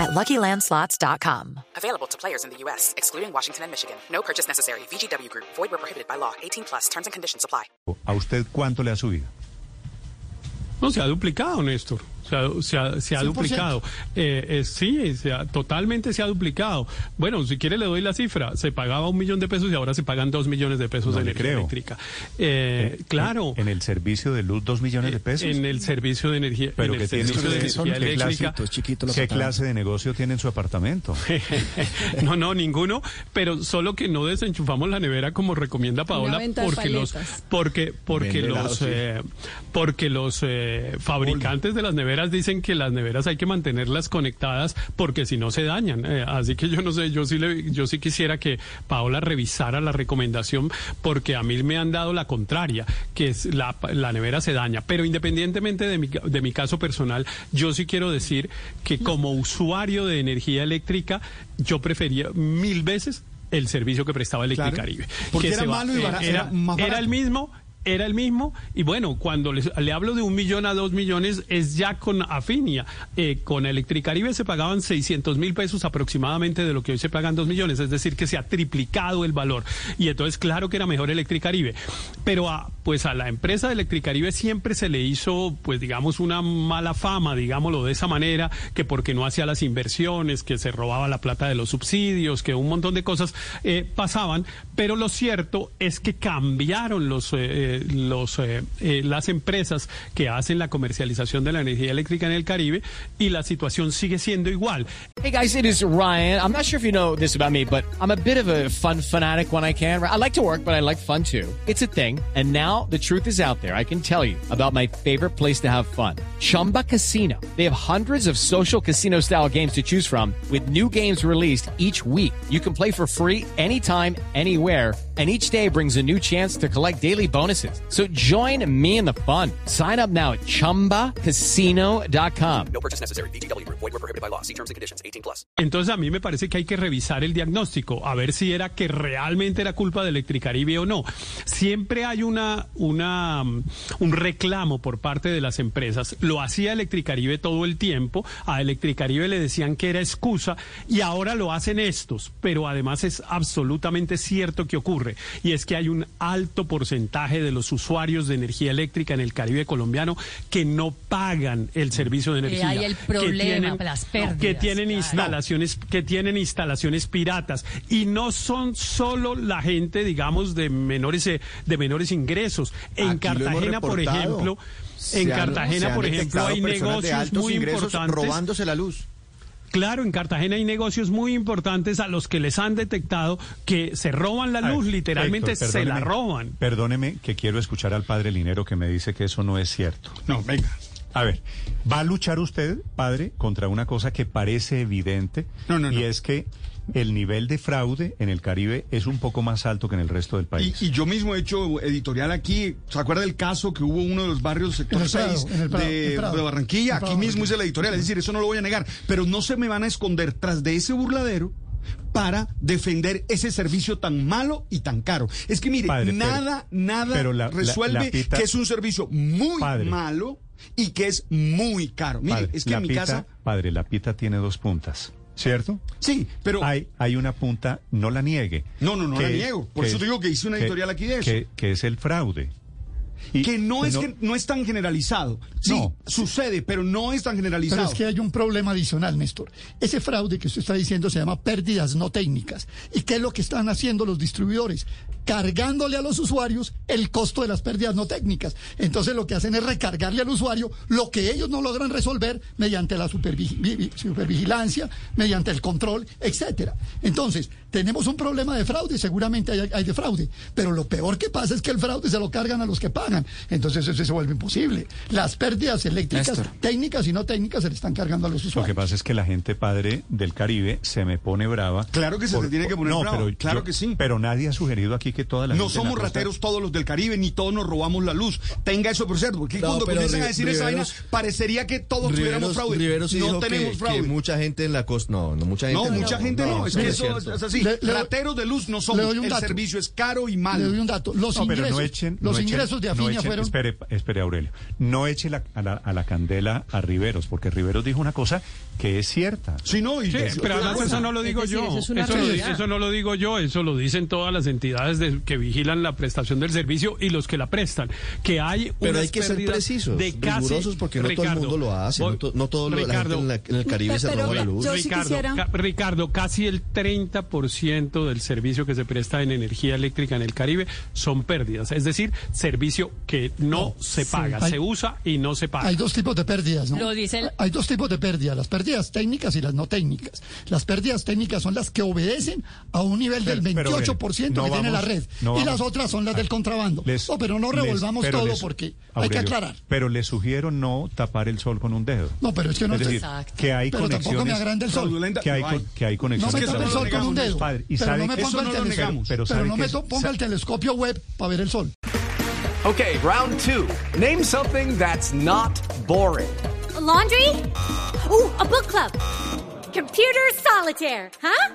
at LuckyLandSlots.com. Available to players in the U.S., excluding Washington and Michigan. No purchase necessary. VGW Group. Void where prohibited by law. 18 plus. Terms and conditions apply. ¿A usted cuánto le ha subido? No, se ha duplicado, Néstor. Se ha, se ha, se ha duplicado. Eh, eh, sí, se ha- totalmente se ha duplicado. Bueno, si quiere le doy la cifra. Se pagaba un millón de pesos y ahora se pagan dos millones de pesos No de energía creo. eléctrica. Eh, claro. ¿En el servicio de luz dos millones de pesos? En el servicio de energía, Pero en que el tiene servicio de usted- energía ¿qué eléctrica. clase, ¿Qué clase de negocio tiene en su apartamento? no, no, ninguno, pero solo que no desenchufamos la nevera como recomienda Paola porque los porque porque los sí. eh, porque los eh, fabricantes de las neveras dicen que las neveras hay que mantenerlas conectadas porque si no se dañan. Eh, así que yo no sé, yo sí le, yo sí quisiera que Paola revisara la recomendación porque a mí me han dado la contraria, que es la, la nevera se daña. Pero independientemente de mi, de mi caso personal, yo sí quiero decir que como usuario de energía eléctrica, yo prefería mil veces el servicio que prestaba Electricaribe. Porque Que era malo y eh, barato, era, era más era barato. el mismo. Era el mismo, y bueno, cuando les- le hablo de un millón a dos millones, es ya con Afinia. Eh, con Electricaribe se pagaban 600 mil pesos aproximadamente de lo que hoy se pagan dos millones, es decir, que se ha triplicado el valor. Y entonces, claro que era mejor Electricaribe. Pero a, pues a la empresa de Electricaribe siempre se le hizo, pues digamos, una mala fama, digámoslo de esa manera, que porque no hacía las inversiones, que se robaba la plata de los subsidios, que un montón de cosas eh, pasaban. Pero lo cierto es que cambiaron los, eh, los, eh, eh, las empresas que hacen la comercialización de la energía eléctrica en el Caribe y la situación sigue siendo igual. Hey guys, it is Ryan. I'm not sure if you know this about me, but I'm a bit of a fun fanatic when I can. I like to work, but I like fun too. It's a thing. And now the truth is out there. I can tell you about my favorite place to have fun. Chumba Casino. They have hundreds of social casino style games to choose from with new games released each week. You can play for free anytime, anywhere. And each day brings a new chance to collect daily bonuses. So join me in the fun. Sign up now at chumbacasino.com. Entonces a mí me parece que hay que revisar el diagnóstico, a ver si era que realmente era culpa de Electricaribe o no. Siempre hay una, una, mm, un reclamo por parte de las empresas. Lo hacía Electricaribe todo el tiempo, a Electricaribe le decían que era excusa y ahora lo hacen estos, pero además es absolutamente cierto que ocurre y es que hay un alto porcentaje de los usuarios de energía eléctrica en el Caribe colombiano que no pagan el servicio de Que energía. hay el que problema, tienen- las que pérdidas, tienen claro. instalaciones que tienen instalaciones piratas y no son solo la gente digamos de menores eh, de menores ingresos en Aquí Cartagena por ejemplo Se en han- Cartagena por ejemplo hay negocios muy importantes robándose la luz. Claro, en Cartagena hay negocios muy importantes a los que les han detectado que se roban la A ver, luz, literalmente Héctor, se la roban. Perdóneme que quiero escuchar al padre Linero que me dice que eso no es cierto. No, venga. A ver, ¿va a luchar usted, padre, contra una cosa que parece evidente? No, no, Y no. es que el nivel de fraude en el Caribe es un poco más alto que en el resto del Y, país. y yo mismo he hecho editorial aquí. ¿Se acuerda del caso que hubo uno de los barrios sector En el Prado, 6 en el Prado, de, Prado. de Barranquilla? Aquí mismo hice la editorial. Es decir, eso no lo voy a negar. Pero no se me van a esconder tras de ese burladero para defender ese servicio tan malo y tan caro. Es que mire, Padre, pero- nada, nada pero la- resuelve la pita- que es un servicio muy Padre. malo y que es muy caro. Mire, Padre, es que en mi pita, casa... Padre, la pita tiene dos puntas, ¿cierto? Sí, pero... Hay, hay una punta, no la niegue. No, no, no que la niego. Por eso es- te digo que hice una editorial aquí de eso. Que, que es el fraude. Y que no es, que no es tan generalizado. Sí, No. sucede, pero no es tan generalizado. Pero es que hay un problema adicional, Néstor. Ese fraude que usted está diciendo se llama pérdidas no técnicas. ¿Y qué es lo que están haciendo los distribuidores? Cargándole a los usuarios el costo de las pérdidas no técnicas. Entonces lo que hacen es recargarle al usuario lo que ellos no logran resolver mediante la supervi- vi- vi- supervigilancia, mediante el control, etcétera. Entonces, tenemos un problema de fraude, seguramente hay, hay de fraude, pero lo peor que pasa es que el fraude se lo cargan a los que pagan, entonces eso se vuelve imposible. Las pérdidas eléctricas, Néstor. técnicas y no técnicas, se le están cargando a los Lo que usuarios. pasa es que la gente padre del Caribe se me pone brava. Claro que se te tiene que poner no, brava, pero claro yo- que sí. Pero nadie ha sugerido aquí que toda la No gente en la somos costa- rateros todos los del Caribe, ni todos nos robamos la luz. Tenga eso por cierto, porque No, cuando comienzan a decir esa vaina, parecería que todos tuviéramos Riveros, fraude. Riveros sí no dijo tenemos que, fraude. que mucha gente en la costa. No, no, mucha gente no, mucha gente no, es que eso es, así. Le- le- rateros de luz no le somos. doy un El dato. servicio es caro y Le malo. doy un dato. Los ingresos, no echen, los no echen- ingresos de no Afinia echen- fueron. Espere, espere, Aurelio. No eche la- a, la, a la candela a Riveros, porque Riveros dijo una cosa que es cierta. Sí, no, y pero además eso no lo digo yo. eso no lo digo yo, eso lo dicen todas las entidades de- que vigilan la prestación del servicio y los que la prestan. Que hay Pero unas hay que ser precisos, de casi, rigurosos, porque no todo el Ricardo, mundo lo hace. voy- No, to- no todo lo- la gente Ricardo, en, la- en el Caribe se Pero roba la luz. sí Ricardo, ca- Ricardo, casi el 30% del servicio que se presta en energía eléctrica en el Caribe son pérdidas, es decir, servicio que no se paga, Hay- se usa y no se paga. Hay dos tipos de pérdidas, ¿no? Lo dice el- Hay dos tipos de pérdidas, las pérdidas técnicas y las no técnicas. Las pérdidas técnicas son las que obedecen a un nivel del Pero- pero, 28% Aurelio, que tiene la red. Vamos- no y vamos- las otras son las del contrabando. Les- no, pero no les- revolvamos pero todo les- porque hay Aurelio, que aclarar. Pero le sugiero no tapar el sol con un dedo. No, pero es que no es te- decir, Exacto. que hay Pero tampoco me conexiones. agranda el sol. Que hay, No con- hay. que hay No conexiones. me que eso tape no el sol con un dedo. padre. ¿Y pero sabe no me ponga el no telescopio. Pero Pero no me ponga el telescopio web para ver el sol. Okay, round two. Name something that's not boring. laundry? Ooh, a book club. Computer solitaire, huh?